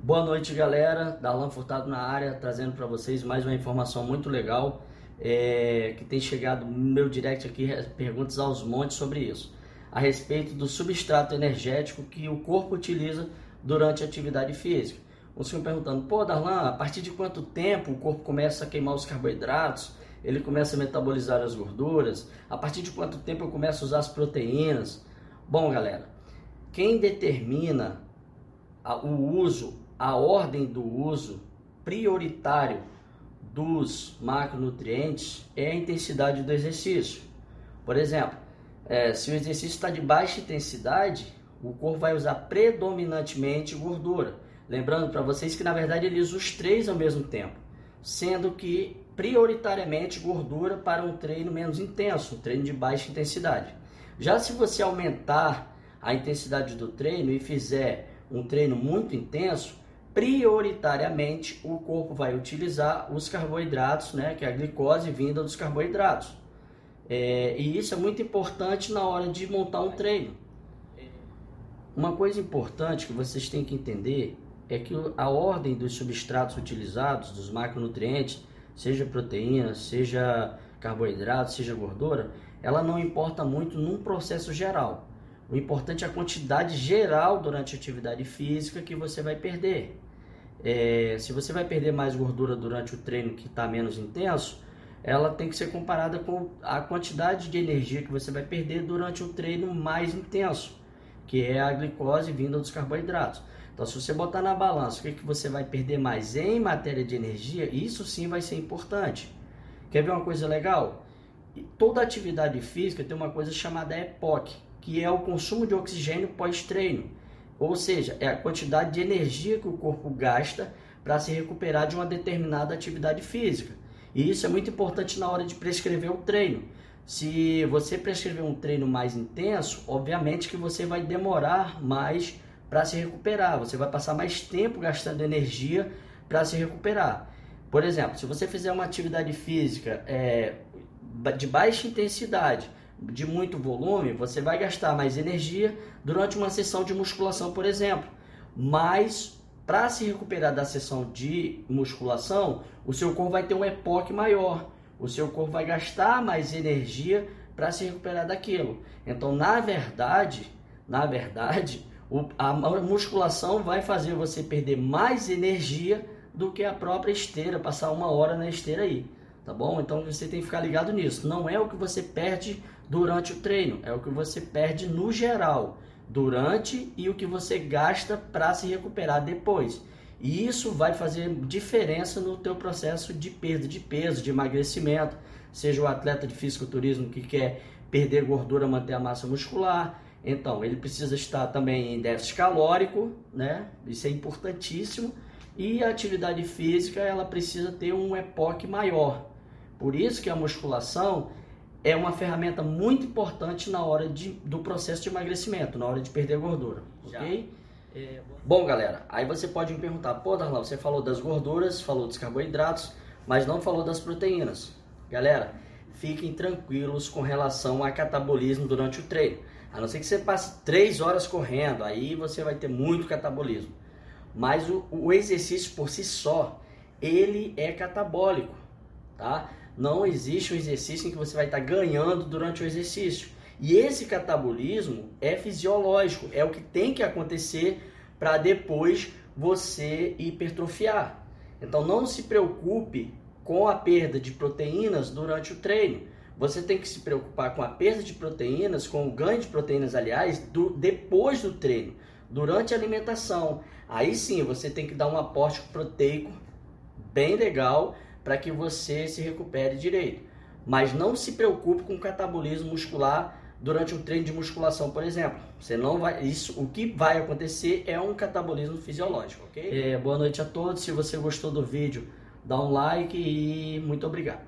Boa noite, galera. Darlan Furtado na área, trazendo para vocês mais uma informação muito legal é, que tem chegado no meu direct aqui, perguntas aos montes sobre isso, a respeito do substrato energético que o corpo utiliza durante a atividade física. Você me perguntando, pô, Darlan, a partir de quanto tempo o corpo começa a queimar os carboidratos? Ele começa a metabolizar as gorduras? A partir de quanto tempo eu começo a usar as proteínas? Bom, galera, quem determina o uso, a ordem do uso prioritário dos macronutrientes é a intensidade do exercício. Por exemplo, é, se o exercício está de baixa intensidade, o corpo vai usar predominantemente gordura. Lembrando para vocês que na verdade ele usa os três ao mesmo tempo, sendo que prioritariamente gordura para um treino menos intenso, um treino de baixa intensidade. Já se você aumentar a intensidade do treino e fizer um treino muito intenso, prioritariamente o corpo vai utilizar os carboidratos, né, que é a glicose vinda dos carboidratos. É, e isso é muito importante na hora de montar um treino. Uma coisa importante que vocês têm que entender é que a ordem dos substratos utilizados, dos macronutrientes, seja proteína, seja carboidrato, seja gordura, ela não importa muito num processo geral. O importante é a quantidade geral durante a atividade física que você vai perder. É, se você vai perder mais gordura durante o treino que está menos intenso, ela tem que ser comparada com a quantidade de energia que você vai perder durante o treino mais intenso, que é a glicose vinda dos carboidratos. Então, se você botar na balança o que, que você vai perder mais em matéria de energia, isso sim vai ser importante. Quer ver uma coisa legal? Toda atividade física tem uma coisa chamada EPOC, que é o consumo de oxigênio pós-treino. Ou seja, é a quantidade de energia que o corpo gasta para se recuperar de uma determinada atividade física. E isso é muito importante na hora de prescrever o treino. Se você prescrever um treino mais intenso, obviamente que você vai demorar mais para se recuperar, você vai passar mais tempo gastando energia para se recuperar. Por exemplo, se você fizer uma atividade física é, de baixa intensidade, de muito volume, você vai gastar mais energia durante uma sessão de musculação, por exemplo. Mas para se recuperar da sessão de musculação, o seu corpo vai ter um EPOC maior. O seu corpo vai gastar mais energia para se recuperar daquilo. Então, na verdade, na verdade, a musculação vai fazer você perder mais energia do que a própria esteira, passar uma hora na esteira aí tá bom? Então você tem que ficar ligado nisso. Não é o que você perde durante o treino, é o que você perde no geral, durante e o que você gasta para se recuperar depois. E isso vai fazer diferença no teu processo de perda de peso, de emagrecimento, seja o atleta de fisiculturismo que quer perder gordura, manter a massa muscular, então ele precisa estar também em déficit calórico, né? Isso é importantíssimo. E a atividade física, ela precisa ter um EPOC maior, por isso que a musculação é uma ferramenta muito importante na hora de, do processo de emagrecimento, na hora de perder gordura, ok? É... Bom, galera, aí você pode me perguntar, pô, Darlan, você falou das gorduras, falou dos carboidratos, mas não falou das proteínas. Galera, fiquem tranquilos com relação a catabolismo durante o treino. A não ser que você passe 3 horas correndo, aí você vai ter muito catabolismo. Mas o, o exercício por si só, ele é catabólico, tá? Não existe um exercício em que você vai estar ganhando durante o exercício. E esse catabolismo é fisiológico, é o que tem que acontecer para depois você hipertrofiar. Então não se preocupe com a perda de proteínas durante o treino. Você tem que se preocupar com a perda de proteínas, com o ganho de proteínas, aliás, do, depois do treino, durante a alimentação. Aí sim você tem que dar um aporte proteico bem legal para que você se recupere direito. Mas não se preocupe com o catabolismo muscular durante um treino de musculação, por exemplo. Você não vai, isso, o que vai acontecer é um catabolismo fisiológico, ok? É, boa noite a todos. Se você gostou do vídeo, dá um like e muito obrigado.